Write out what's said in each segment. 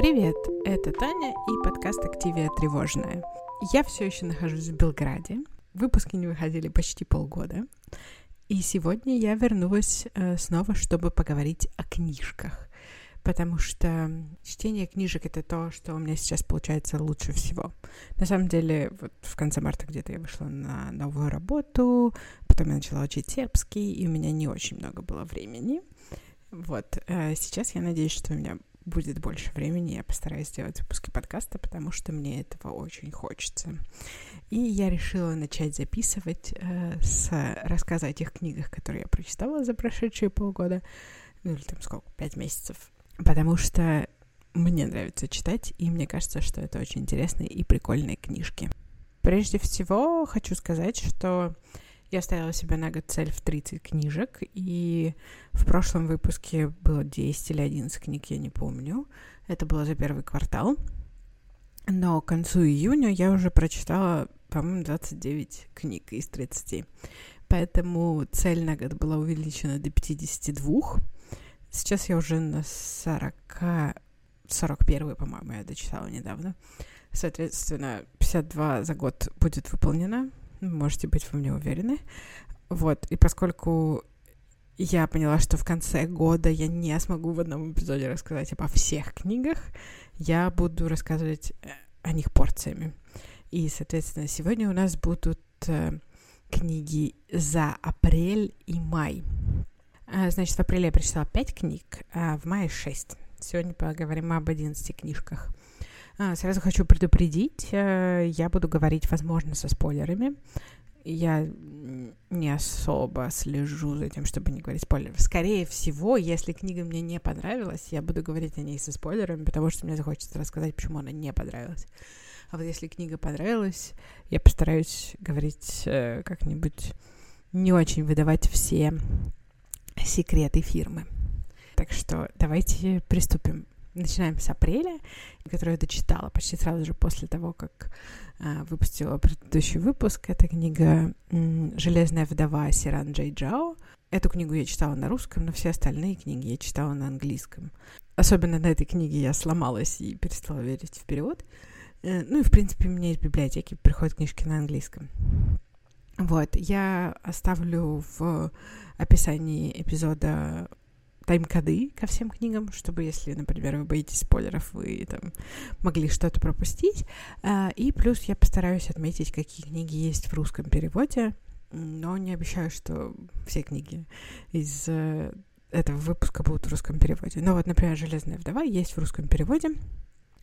Привет, это Таня и подкаст «Активия тревожная». Я все еще нахожусь в Белграде. Выпуски не выходили почти полгода. И сегодня я вернулась э, снова, чтобы поговорить о книжках. Потому что чтение книжек — это то, что у меня сейчас получается лучше всего. На самом деле, вот в конце марта где-то я вышла на новую работу, потом я начала учить сербский, и у меня не очень много было времени. Вот, э, сейчас я надеюсь, что у меня будет больше времени, я постараюсь сделать выпуски подкаста, потому что мне этого очень хочется. И я решила начать записывать э, с рассказа о тех книгах, которые я прочитала за прошедшие полгода, ну или там сколько, пять месяцев, потому что мне нравится читать, и мне кажется, что это очень интересные и прикольные книжки. Прежде всего, хочу сказать, что я ставила себе на год цель в 30 книжек, и в прошлом выпуске было 10 или 11 книг, я не помню. Это было за первый квартал. Но к концу июня я уже прочитала, по-моему, 29 книг из 30. Поэтому цель на год была увеличена до 52. Сейчас я уже на 40... 41, по-моему, я дочитала недавно. Соответственно, 52 за год будет выполнено можете быть во мне уверены. Вот, и поскольку я поняла, что в конце года я не смогу в одном эпизоде рассказать обо всех книгах, я буду рассказывать э, о них порциями. И, соответственно, сегодня у нас будут э, книги за апрель и май. А, значит, в апреле я прочитала 5 книг, а в мае 6. Сегодня поговорим об 11 книжках. А, сразу хочу предупредить, э, я буду говорить, возможно, со спойлерами. Я не особо слежу за тем, чтобы не говорить спойлеров. Скорее всего, если книга мне не понравилась, я буду говорить о ней со спойлерами, потому что мне захочется рассказать, почему она не понравилась. А вот если книга понравилась, я постараюсь говорить э, как-нибудь не очень выдавать все секреты фирмы. Так что давайте приступим начинаем с апреля, которую я дочитала почти сразу же после того, как э, выпустила предыдущий выпуск. Это книга «Железная вдова» Сиран Джей Джао. Эту книгу я читала на русском, но все остальные книги я читала на английском. Особенно на этой книге я сломалась и перестала верить в перевод. Э, ну и, в принципе, меня из библиотеки приходят книжки на английском. Вот, я оставлю в описании эпизода тайм-коды ко всем книгам, чтобы, если, например, вы боитесь спойлеров, вы там могли что-то пропустить. А, и плюс я постараюсь отметить, какие книги есть в русском переводе, но не обещаю, что все книги из э, этого выпуска будут в русском переводе. Но вот, например, «Железная вдова» есть в русском переводе.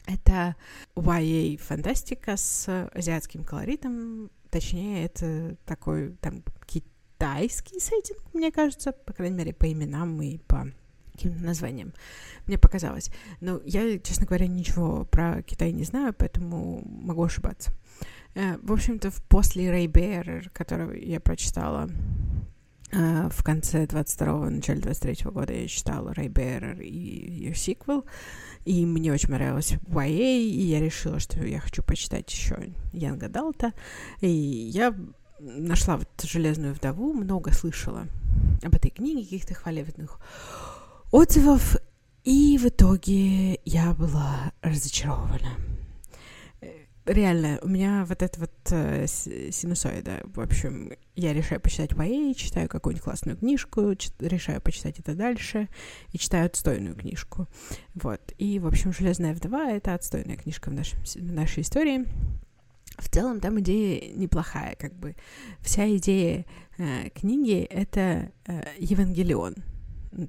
Это YA фантастика с азиатским колоритом. Точнее, это такой там китайский сеттинг, мне кажется, по крайней мере, по именам и по каким-то названиям. Мне показалось. Но я, честно говоря, ничего про Китай не знаю, поэтому могу ошибаться. Э, в общем-то, после Рэй Бейер, которого я прочитала э, в конце 22-го, начале 23-го года, я читала Рэй Бейер и ее сиквел, и мне очень понравилось YA, и я решила, что я хочу почитать еще Янга Далта, и я нашла вот «Железную вдову», много слышала об этой книге, каких-то хвалебных отзывов, и в итоге я была разочарована. Э, реально, у меня вот это вот э, синусоида. В общем, я решаю почитать YA, читаю какую-нибудь классную книжку, решаю почитать это дальше и читаю отстойную книжку. Вот. И, в общем, «Железная вдова» — это отстойная книжка в, нашем, в нашей истории. В целом там идея неплохая, как бы. Вся идея э, книги — это э, Евангелион —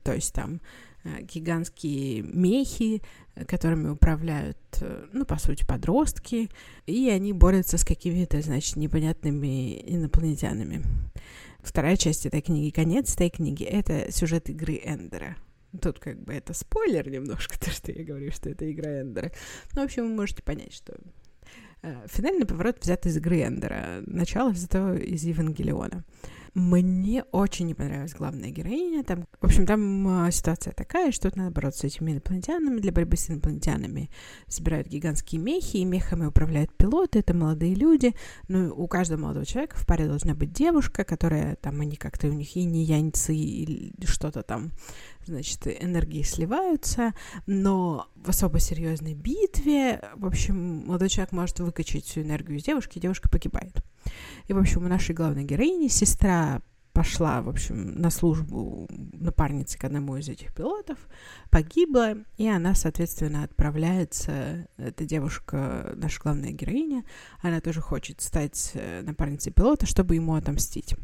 то есть там э, гигантские мехи, которыми управляют, э, ну, по сути, подростки, и они борются с какими-то, значит, непонятными инопланетянами. Вторая часть этой книги, конец этой книги, это сюжет игры Эндера. Тут как бы это спойлер немножко, то, что я говорю, что это игра Эндера. Ну, в общем, вы можете понять, что э, финальный поворот взят из игры Эндера, начало взято из Евангелиона. Мне очень не понравилась главная героиня. Там, в общем, там э, ситуация такая, что надо бороться с этими инопланетянами. Для борьбы с инопланетянами собирают гигантские мехи, и мехами управляют пилоты. Это молодые люди. Ну, у каждого молодого человека в паре должна быть девушка, которая там, они как-то у них и не яньцы, или что-то там, значит, энергии сливаются. Но в особо серьезной битве, в общем, молодой человек может выкачать всю энергию из девушки, и девушка погибает. И, в общем, у нашей главной героини сестра пошла, в общем, на службу напарницы к одному из этих пилотов, погибла, и она, соответственно, отправляется, эта девушка, наша главная героиня, она тоже хочет стать э, напарницей пилота, чтобы ему отомстить.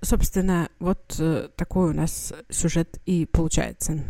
Собственно, вот э, такой у нас сюжет и получается.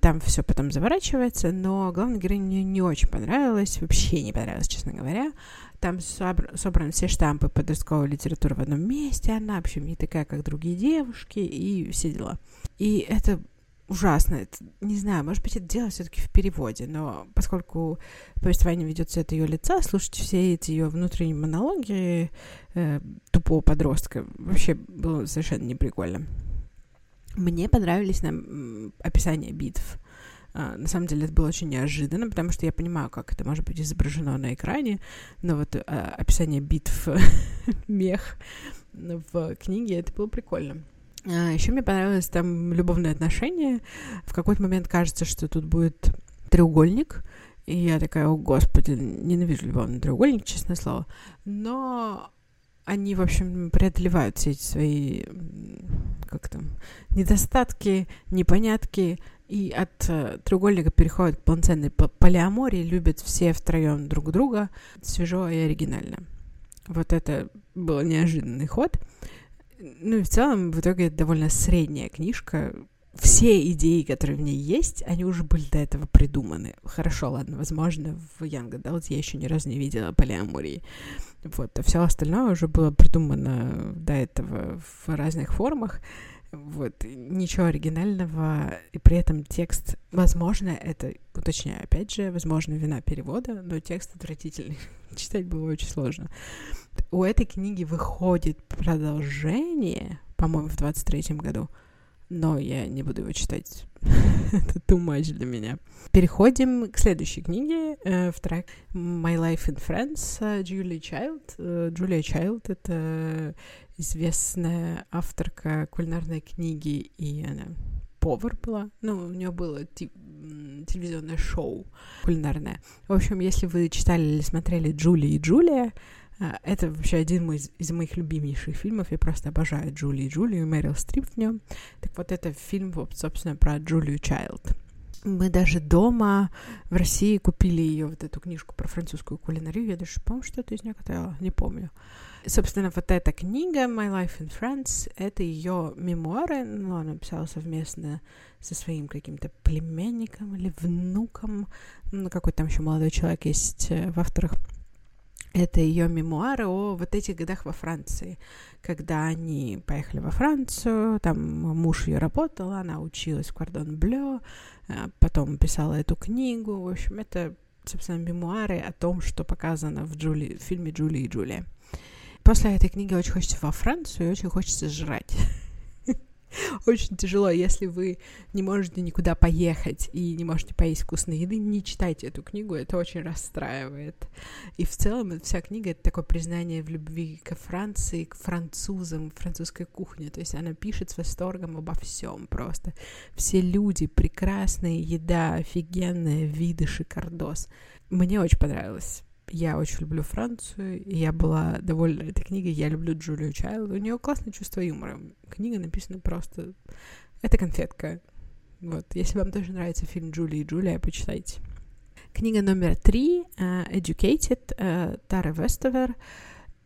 Там все потом заворачивается, но главной героине не очень понравилось, вообще не понравилось, честно говоря. Там собр- собраны все штампы подростковой литературы в одном месте, она, в общем, не такая, как другие девушки, и все дела. И это ужасно. Это, не знаю, может быть, это дело все-таки в переводе, но поскольку повествование ведется от ее лица, слушать все эти ее внутренние монологи э, тупого подростка вообще было совершенно неприкольно. Мне понравились нам описания битв. Uh, на самом деле это было очень неожиданно, потому что я понимаю, как это может быть изображено на экране, но вот uh, описание битв мех в книге, это было прикольно. Uh, еще мне понравилось там любовные отношения. В какой-то момент кажется, что тут будет треугольник, и я такая, о господи, ненавижу любовный треугольник, честное слово. Но они, в общем, преодолевают все эти свои, как там, недостатки, непонятки, и от э, треугольника переходят к полноценной полиамории, любят все втроем друг друга, свежо и оригинально. Вот это был неожиданный ход. Ну и в целом, в итоге, это довольно средняя книжка, все идеи, которые в ней есть, они уже были до этого придуманы. Хорошо, ладно, возможно, в Young Adult я еще ни разу не видела полиамории. Вот, а все остальное уже было придумано до этого в разных формах. Вот, ничего оригинального, и при этом текст, возможно, это, уточняю, опять же, возможно, вина перевода, но текст отвратительный. Читать было очень сложно. У этой книги выходит продолжение, по-моему, в 23-м году, но я не буду его читать. Это too much для меня. Переходим к следующей книге, э, в трек My Life in France Child. Э, Джулия Чайлд — это известная авторка кулинарной книги, и она повар была. Ну, у нее было телевизионное шоу кулинарное. В общем, если вы читали или смотрели «Джули и Джулия», а, это вообще один из, из моих любимейших фильмов. Я просто обожаю Джули и Джулию, Мэрил Стрип в нем. Так вот, это фильм, собственно, про Джулию Чайлд. Мы даже дома в России купили ее, вот эту книжку про французскую кулинарию. Я даже, по-моему, что-то из нее катала, не помню. Собственно, вот эта книга «My Life in France» — это ее мемуары, ну, она писала совместно со своим каким-то племянником или внуком, ну, какой там еще молодой человек есть э, в авторах — это ее мемуары о вот этих годах во Франции, когда они поехали во Францию, там муж ее работал, она училась в Кордон Блё, а потом писала эту книгу. В общем, это, собственно, мемуары о том, что показано в, Джули, в фильме «Джули и Джулия». После этой книги очень хочется во Францию и очень хочется жрать. Очень тяжело, если вы не можете никуда поехать и не можете поесть вкусной еды, не читайте эту книгу, это очень расстраивает. И в целом вся книга — это такое признание в любви к Франции, к французам, французской кухне. То есть она пишет с восторгом обо всем просто. Все люди прекрасные, еда офигенная, виды шикардос. Мне очень понравилось. Я очень люблю Францию, и я была довольна этой книгой. Я люблю Джулию Чайлд. У нее классное чувство юмора. Книга написана просто... Это конфетка. Вот, если вам тоже нравится фильм «Джулия и Джулия», почитайте. Книга номер три uh, «Educated» uh, Тары Вестовер.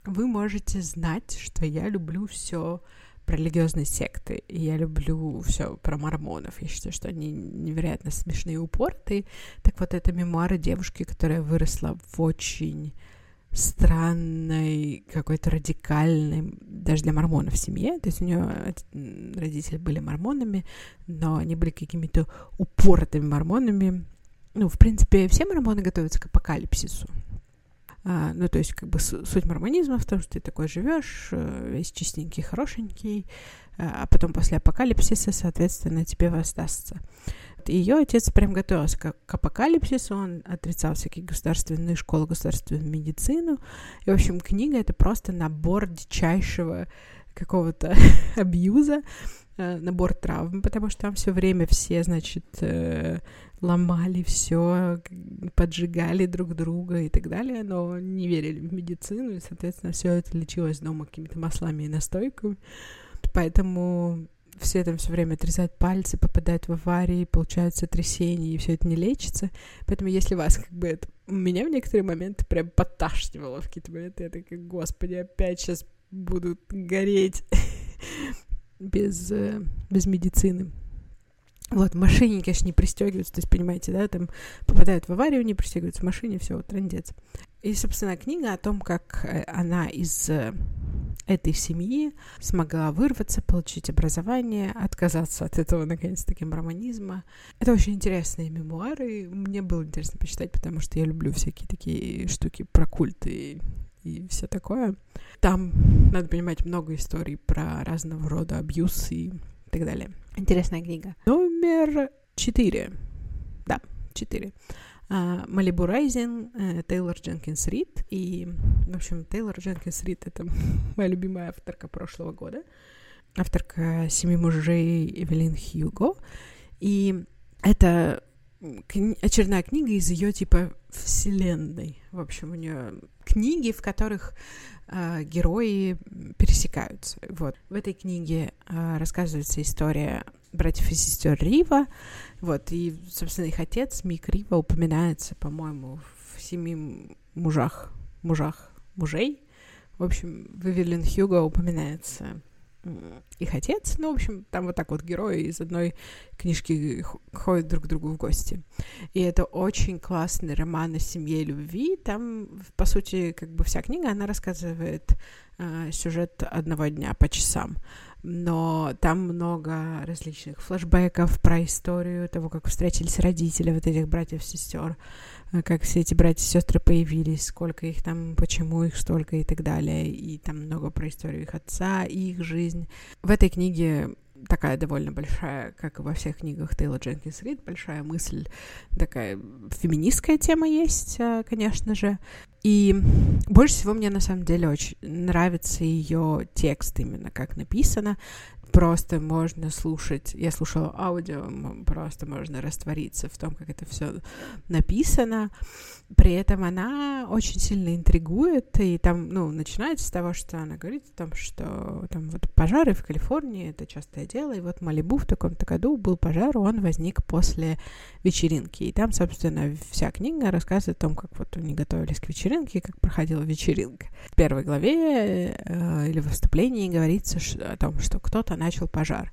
Вы можете знать, что я люблю все про религиозные секты. И я люблю все про мормонов. Я считаю, что они невероятно смешные и упоротые. Так вот, это мемуары девушки, которая выросла в очень странной, какой-то радикальной, даже для мормонов семье. То есть у нее родители были мормонами, но они были какими-то упоротыми мормонами. Ну, в принципе, все мормоны готовятся к апокалипсису. А, ну, то есть, как бы суть мормонизма в том, что ты такой живешь, э, весь чистенький, хорошенький, а потом после апокалипсиса, соответственно, тебе воздастся. Ее отец прям готовился к, к апокалипсису, он отрицал всякие государственные школы, государственную медицину. И, в общем, книга — это просто набор дичайшего какого-то абьюза, э, набор травм, потому что там все время все, значит, э, ломали все, поджигали друг друга и так далее, но не верили в медицину, и, соответственно, все это лечилось дома какими-то маслами и настойками. Поэтому все там все время отрезают пальцы, попадают в аварии, получают сотрясения, и все это не лечится. Поэтому если вас как бы это... Меня в некоторые моменты прям подташнивало в какие-то моменты. Я такая, господи, опять сейчас будут гореть без, э, без медицины. Вот, машине, конечно, не пристегиваются, то есть, понимаете, да, там попадают в аварию, не пристегиваются в машине, все, вот, трендец. И, собственно, книга о том, как э, она из э, этой семьи смогла вырваться, получить образование, отказаться от этого, наконец-таки, романизма. Это очень интересные мемуары. Мне было интересно почитать, потому что я люблю всякие такие штуки про культы и все такое. Там, надо понимать, много историй про разного рода абьюз и так далее. Интересная книга. Номер четыре. Да, четыре. Малибу Райзин, Тейлор Дженкинс Рид. И, в общем, Тейлор Дженкинс Рид — это моя любимая авторка прошлого года. Авторка «Семи мужей» Эвелин Хьюго. И это очередная книга из ее типа вселенной. В общем, у нее книги, в которых э, герои пересекаются. Вот в этой книге э, рассказывается история братьев и сестер Рива. Вот и, собственно, их отец Мик Рива упоминается, по-моему, в семи мужах, мужах, мужей. В общем, в Эвелин Хьюго упоминается их отец. Ну, в общем, там вот так вот герои из одной книжки ходят друг к другу в гости. И это очень классный роман о семье и любви. Там, по сути, как бы вся книга, она рассказывает э, сюжет одного дня по часам но там много различных флэшбэков про историю того, как встретились родители вот этих братьев-сестер, э, как все эти братья-сестры появились, сколько их там, почему их столько и так далее. И там много про историю их отца и их жизнь. В этой книге такая довольно большая, как и во всех книгах Тейла Дженкинс Рид, большая мысль, такая феминистская тема есть, э, конечно же. И больше всего мне на самом деле очень нравится ее текст именно как написано. Просто можно слушать, я слушала аудио, просто можно раствориться в том, как это все написано. При этом она очень сильно интригует, и там, ну, начинается с того, что она говорит о том, что там вот пожары в Калифорнии — это частое дело, и вот Малибу в таком-то году был пожар, он возник после вечеринки, и там, собственно, вся книга рассказывает о том, как вот они готовились к вечеринке, как проходила вечеринка. В первой главе э, или в выступлении говорится о том, что кто-то начал пожар,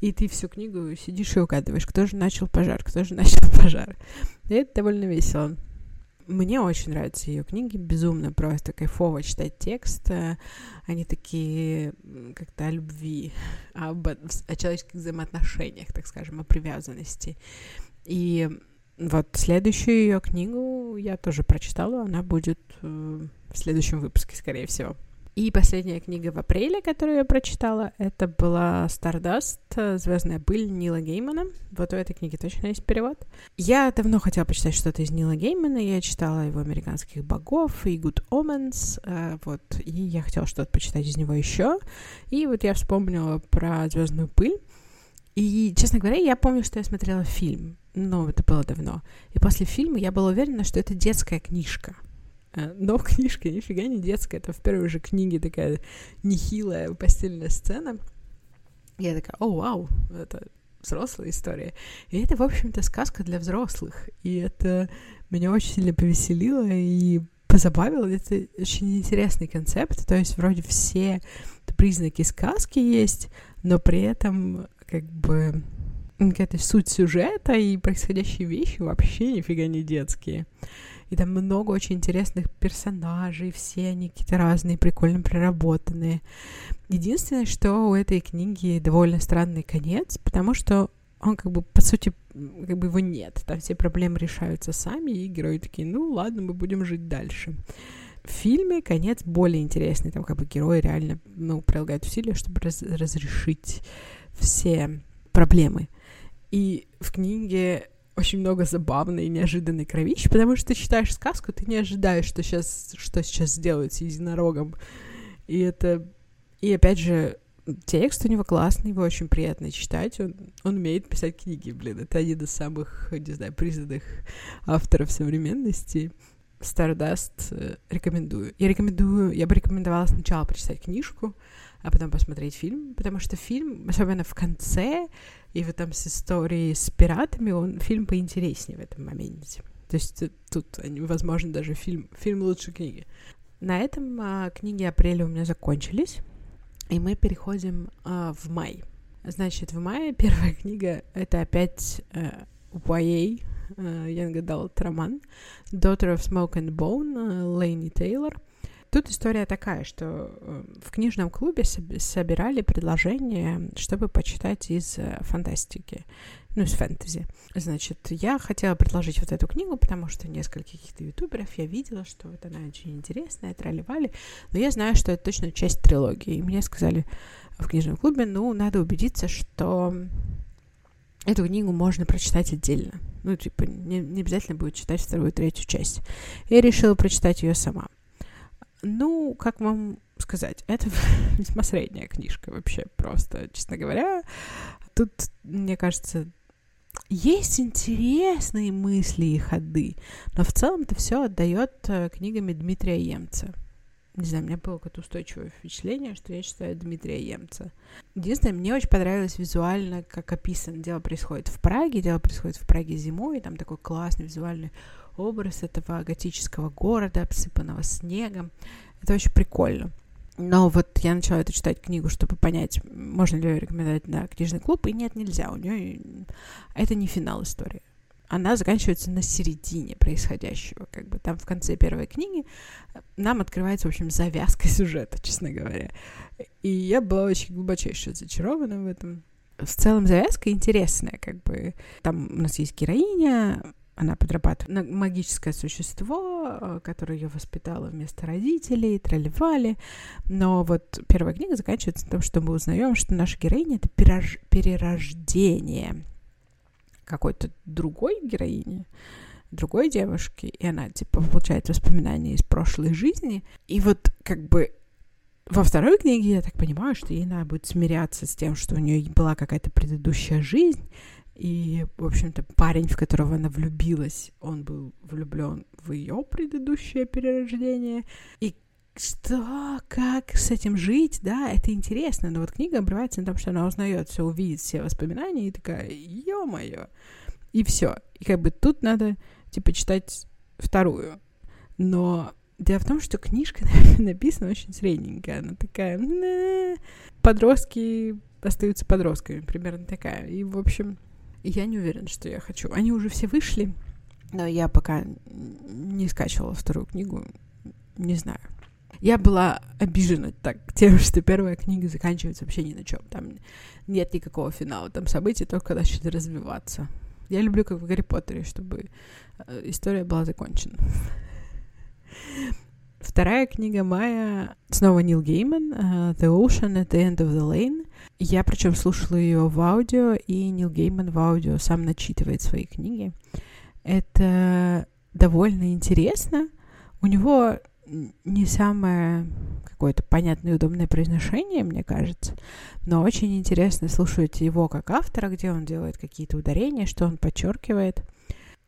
и ты всю книгу сидишь и угадываешь, кто же начал пожар, кто же начал пожар. И это довольно весело. Мне очень нравятся ее книги, безумно просто кайфово читать текст. Они такие как-то о любви, об, о человеческих взаимоотношениях, так скажем, о привязанности. И вот следующую ее книгу я тоже прочитала, она будет э, в следующем выпуске, скорее всего. И последняя книга в апреле, которую я прочитала, это была Stardust, Звездная пыль Нила Геймана. Вот у этой книги точно есть перевод. Я давно хотела почитать что-то из Нила Геймана. Я читала его «Американских богов» и «Good Omens». Э, вот, и я хотела что-то почитать из него еще. И вот я вспомнила про Звездную пыль. И, честно говоря, я помню, что я смотрела фильм. Но это было давно. И после фильма я была уверена, что это детская книжка — Э, но книжка нифига не детская, это в первой же книге такая нехилая постельная сцена. Я такая, о, вау, это взрослая история. И это, в общем-то, сказка для взрослых. И это меня очень сильно повеселило и позабавило. Это очень интересный концепт. То есть вроде все признаки сказки есть, но при этом как бы какая-то суть сюжета и происходящие вещи вообще нифига не детские и там много очень интересных персонажей, все они какие-то разные, прикольно проработанные. Единственное, что у этой книги довольно странный конец, потому что он как бы, по сути, как бы его нет. Там все проблемы решаются сами, и герои такие, ну ладно, мы будем жить дальше. в фильме конец более интересный, там как бы герои реально, ну, прилагают усилия, чтобы раз разрешить все проблемы. И в книге очень много забавной и неожиданной кровищи, потому что ты читаешь сказку, ты не ожидаешь, что сейчас, что сейчас сделают с единорогом. И это... И опять же, текст у него классный, его очень приятно читать. Он, он умеет писать книги, блин. Это один из самых, не знаю, признанных авторов современности. Stardust э, рекомендую. Я рекомендую, я бы рекомендовала сначала прочитать книжку, а потом посмотреть фильм, потому что фильм, особенно в конце, и вот там с историей с пиратами, он фильм поинтереснее в этом моменте. То есть э, тут, возможно, даже фильм, фильм лучше книги. На этом а, книги апреля у меня закончились, и мы переходим а, в май. Значит, в мае первая книга — это опять а, YA, а, Young Adult роман Daughter of Smoke and Bone Лейни Тейлор — Тут история такая, что э, в книжном клубе собирали предложения, чтобы почитать из э, фантастики, ну, из фэнтези. Значит, я хотела предложить вот эту книгу, потому что несколько каких-то ютуберов я видела, что вот она очень интересная, тролливали, но я знаю, что это точно часть трилогии. И мне сказали в книжном клубе, ну, надо убедиться, что эту книгу можно прочитать отдельно. Ну, типа, не, не обязательно будет читать вторую третью часть. Я решила прочитать ее сама. Ну, как вам сказать, это весьма средняя книжка вообще просто, честно говоря. Тут, мне кажется, есть интересные мысли и ходы, но в целом это все отдает э, книгами Дмитрия Емца. Не знаю, у меня было какое-то устойчивое впечатление, что я читаю Дмитрия Емца. Единственное, мне очень понравилось визуально, как описано. Дело происходит в Праге, дело происходит в Праге зимой, там такой классный визуальный образ этого готического города, обсыпанного снегом. Это очень прикольно. Но вот я начала эту читать книгу, чтобы понять, можно ли ее рекомендовать на книжный клуб, и нет, нельзя. У нее это не финал истории. Она заканчивается на середине происходящего. Как бы там в конце первой книги нам открывается, в общем, завязка сюжета, честно говоря. И я была очень глубочайше зачарована в этом. В целом завязка интересная, как бы там у нас есть героиня, она подрабатывает магическое существо, э, которое ее воспитало вместо родителей, тролливали. Но вот первая книга заканчивается на том, что мы узнаем, что наша героиня — это перерож... перерождение какой-то другой героини, другой девушки, и она, типа, получает воспоминания из прошлой жизни. И вот, как бы, во второй книге, я так понимаю, что ей надо будет смиряться с тем, что у нее была какая-то предыдущая жизнь, и, в общем-то, парень, в которого она влюбилась, он был влюблен в ее предыдущее перерождение. И что, как с этим жить, да, это интересно. Но вот книга обрывается на том, что она узнает все, увидит все воспоминания и такая, ё-моё. И все. И как бы тут надо, типа, читать вторую. Но дело в том, что книжка написана очень средненькая. Она такая, подростки остаются подростками, примерно такая. И, в общем, я не уверена, что я хочу. Они уже все вышли, но я пока не скачивала вторую книгу, не знаю. Я была обижена так тем, что первая книга заканчивается вообще ни на чем. Там нет никакого финала, там события только начали развиваться. Я люблю, как в Гарри Поттере, чтобы э, история была закончена. Вторая книга Майя, снова Нил Гейман, uh, The Ocean at the End of the Lane. Я причем слушала ее в аудио, и Нил Гейман в аудио сам начитывает свои книги. Это довольно интересно. У него не самое какое-то понятное и удобное произношение, мне кажется, но очень интересно слушать его как автора, где он делает какие-то ударения, что он подчеркивает —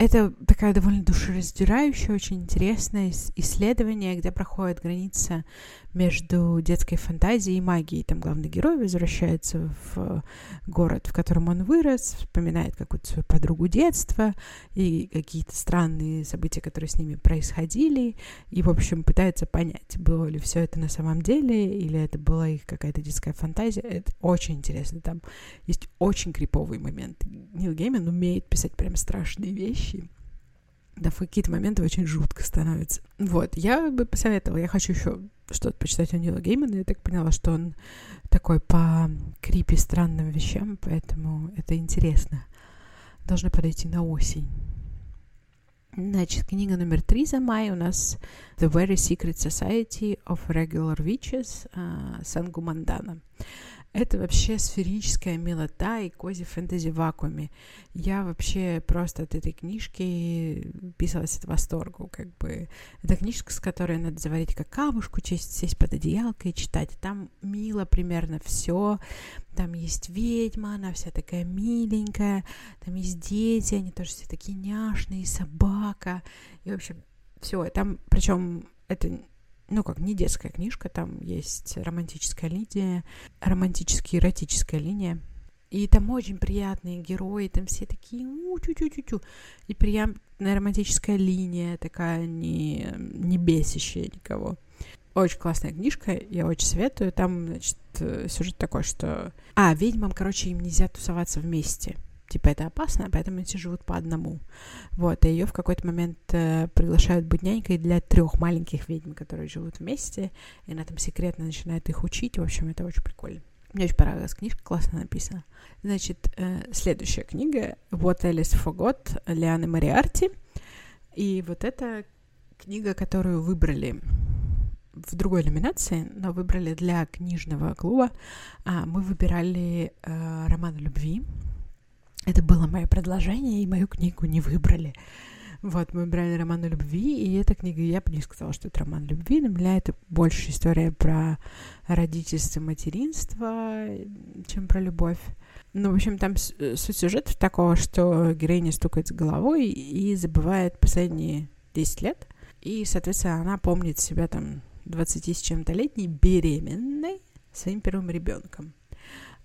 это такая довольно душераздирающая, очень интересное исследование, где проходит граница между детской фантазией и магией. Там главный герой возвращается в город, в котором он вырос, вспоминает какую-то свою подругу детства и какие-то странные события, которые с ними происходили, и, в общем, пытается понять, было ли все это на самом деле, или это была их какая-то детская фантазия. Это очень интересно. Там есть очень криповый момент. Нил Гейман умеет писать прям страшные вещи, вещи. Да, в какие-то моменты очень жутко становится. Вот, я бы посоветовала, я хочу еще что-то почитать у Нила Геймана, я так поняла, что он такой по крипи странным вещам, поэтому это интересно. Должно подойти на осень. Значит, книга номер три за май у нас The Very Secret Society of Regular Witches uh, Сангу Мандана. Это вообще сферическая милота и кози фэнтези вакууме. Я вообще просто от этой книжки писалась от восторгу. Как бы это книжка, с которой надо заварить какавушку, честь сесть под одеялкой и читать. Там мило примерно все. Там есть ведьма, она вся такая миленькая. Там есть дети, они тоже все такие няшные, собака. И, в общем, все. Там, причем это ну, как не детская книжка, там есть романтическая линия, романтически эротическая линия. И там очень приятные герои, там все такие у чу чу чу чу И приятная романтическая линия, такая не, не бесящая никого. Очень классная книжка, я очень советую. Там, значит, сюжет такой, что... А, ведьмам, короче, им нельзя тусоваться вместе типа это опасно, поэтому они живут по одному. Вот, и ее в какой-то момент э, приглашают быть нянькой для трех маленьких ведьм, которые живут вместе, и она там секретно начинает их учить. В общем, это очень прикольно. Мне очень понравилась книжка, классно написана. Значит, э, следующая книга «What Alice Forgot» Лианы Мариарти. И вот эта книга, которую выбрали в другой номинации, но выбрали для книжного клуба. А, мы выбирали э, роман любви это было мое предложение, и мою книгу не выбрали. Вот, мы брали роман о любви, и эта книга, я бы не сказала, что это роман любви, для меня это больше история про родительство, материнство, чем про любовь. Ну, в общем, там э, суть сюжета такого, что героиня стукает головой и забывает последние 10 лет, и, соответственно, она помнит себя там 20 с чем-то летней беременной своим первым ребенком.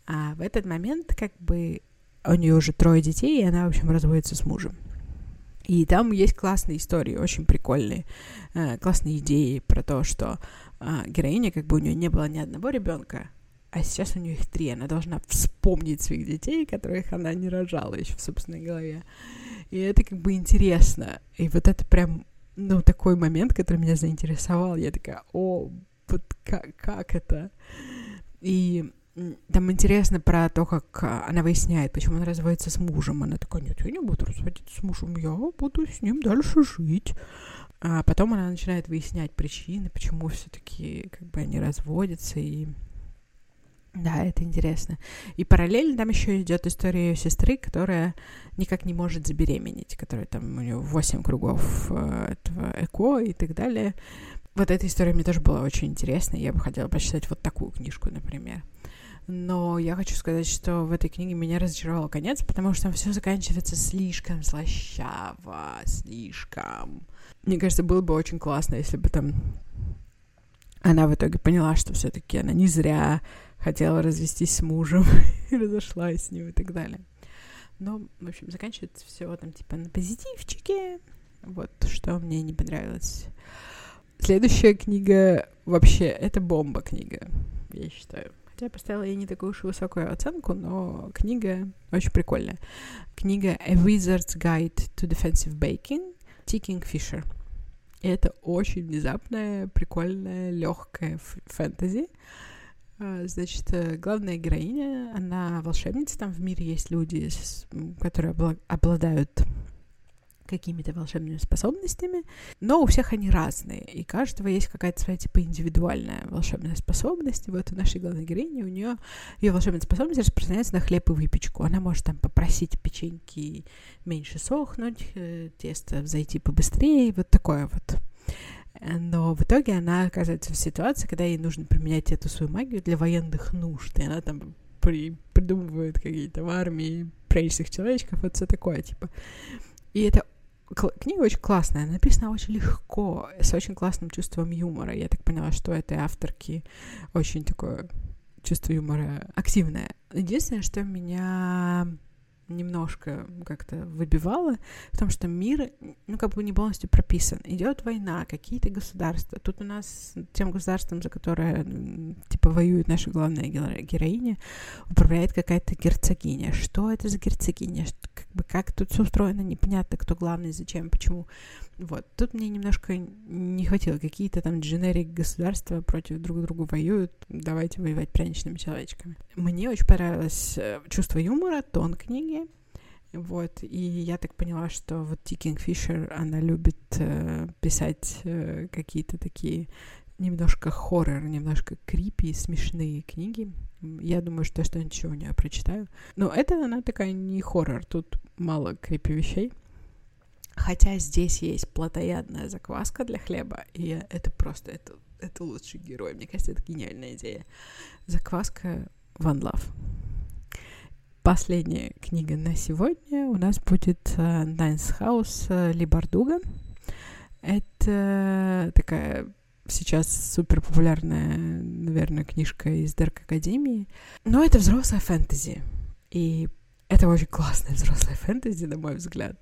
А в этот момент как бы у нее уже трое детей, и она, в общем, разводится с мужем. И там есть классные истории, очень прикольные, э, классные идеи про то, что э, героиня, как бы у нее не было ни одного ребенка, а сейчас у нее их три. Она должна вспомнить своих детей, которых она не рожала еще в собственной голове. И это как бы интересно. И вот это прям, ну, такой момент, который меня заинтересовал. Я такая, о, вот как, как это? И там интересно про то, как а, она выясняет, почему она разводится с мужем. Она такая, нет, я не буду разводиться с мужем, я буду с ним дальше жить. А потом она начинает выяснять причины, почему все-таки как бы они разводятся, и да, это интересно. И параллельно там еще идет история ее сестры, которая никак не может забеременеть, которая там у нее 8 кругов э, этого ЭКО и так далее. Вот эта история мне тоже была очень интересна. Я бы хотела почитать вот такую книжку, например. Но я хочу сказать, что в этой книге меня разочаровал конец, потому что там все заканчивается слишком слащаво, слишком. Мне кажется, было бы очень классно, если бы там она в итоге поняла, что все-таки она не зря хотела развестись с мужем и разошлась с ним и так далее. Но, в общем, заканчивается все там типа на позитивчике. Вот что мне не понравилось. Следующая книга вообще это бомба книга, я считаю. Я поставила ей не такую уж высокую оценку, но книга очень прикольная. Книга A Wizard's Guide to Defensive Baking Ти Кингфишер. И это очень внезапная, прикольная, легкая фэнтези. А, значит, э, главная героиня, она волшебница, там в мире есть люди, которые обладают какими-то волшебными способностями, но у всех они разные, и каждого есть какая-то своя типа индивидуальная волшебная способность. И вот у нашей главной героини у нее ее волшебная способность распространяется на хлеб и выпечку. Она может там попросить печеньки меньше сохнуть, э, тесто зайти побыстрее, вот такое вот. Но в итоге она оказывается в ситуации, когда ей нужно применять эту свою магию для военных нужд, и она там при, придумывает какие-то в армии прячущих человечков, вот все такое, типа. И это книга очень классная, написана очень легко, с очень классным чувством юмора. Я так поняла, что этой авторки очень такое чувство юмора активное. Единственное, что меня немножко как-то выбивало, потому что мир, ну, как бы не полностью прописан. Идет война, какие-то государства. Тут у нас тем государством, за которое, типа, воюет наша главная героиня, управляет какая-то герцогиня. Что это за герцогиня? Как бы как тут все устроено, непонятно, кто главный, зачем, почему. Вот. Тут мне немножко не хватило. Какие-то там дженерик государства против друг друга воюют. Давайте воевать пряничными человечками. Мне очень понравилось э, чувство юмора, тон книги. Вот, и я так поняла, что вот Ти Кингфишер, она любит э, писать э, какие-то такие немножко хоррор, немножко крипи, смешные книги. Я думаю, что я что-нибудь еще у нее прочитаю. Но это она такая не хоррор, тут мало крипи вещей. Хотя здесь есть плотоядная закваска для хлеба, и это просто, это, это лучший герой. Мне кажется, это гениальная идея. Закваска One Love. Последняя книга на сегодня у нас будет House uh, Либардуга. Это такая сейчас супер популярная, наверное, книжка из Дарк Академии. Но это взрослая фэнтези. И это очень классная взрослая фэнтези, на мой взгляд.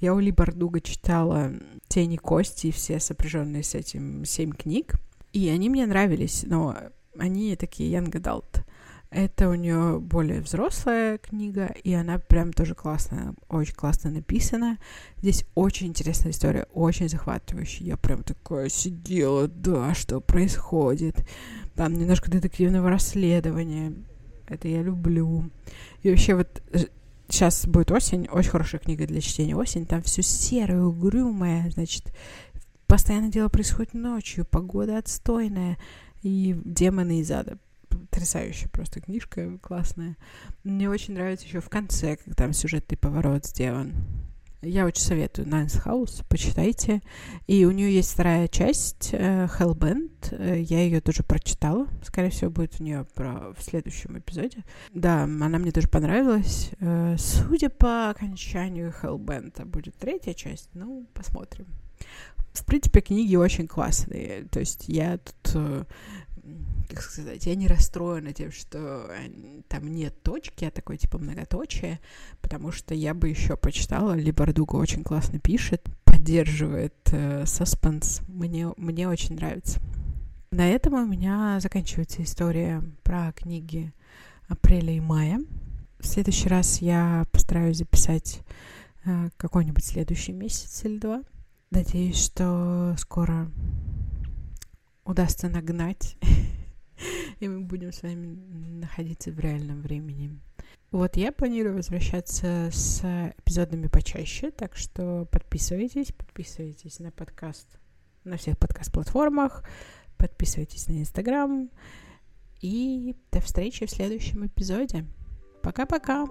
Я у Ли Бардуга читала «Тени кости» и все сопряженные с этим семь книг. И они мне нравились, но они такие young adult. Это у нее более взрослая книга, и она прям тоже классная, очень классно написана. Здесь очень интересная история, очень захватывающая. Я прям такое сидела, да, что происходит. Там немножко детективного расследования. Это я люблю. И вообще вот сейчас будет осень, очень хорошая книга для чтения осень. Там все серое, угрюмое, значит, постоянно дело происходит ночью, погода отстойная, и демоны из ада потрясающая просто книжка, классная. Мне очень нравится еще в конце, как там сюжетный поворот сделан. Я очень советую Ninth House, почитайте. И у нее есть вторая часть, э, Hellbent. Э, я ее тоже прочитала. Скорее всего, будет у нее про в следующем эпизоде. Да, она мне тоже понравилась. Э, судя по окончанию Hellbent, будет третья часть. Ну, посмотрим. В принципе, книги очень классные. То есть я тут как сказать, я не расстроена тем, что там нет точки, а такой типа многоточие, потому что я бы еще почитала, Либардуга очень классно пишет, поддерживает э, саспенс, мне, мне очень нравится. На этом у меня заканчивается история про книги апреля и мая. В следующий раз я постараюсь записать э, какой-нибудь следующий месяц или два. Надеюсь, что скоро удастся нагнать и мы будем с вами находиться в реальном времени. Вот я планирую возвращаться с эпизодами почаще, так что подписывайтесь, подписывайтесь на подкаст на всех подкаст-платформах, подписывайтесь на Инстаграм, и до встречи в следующем эпизоде. Пока-пока!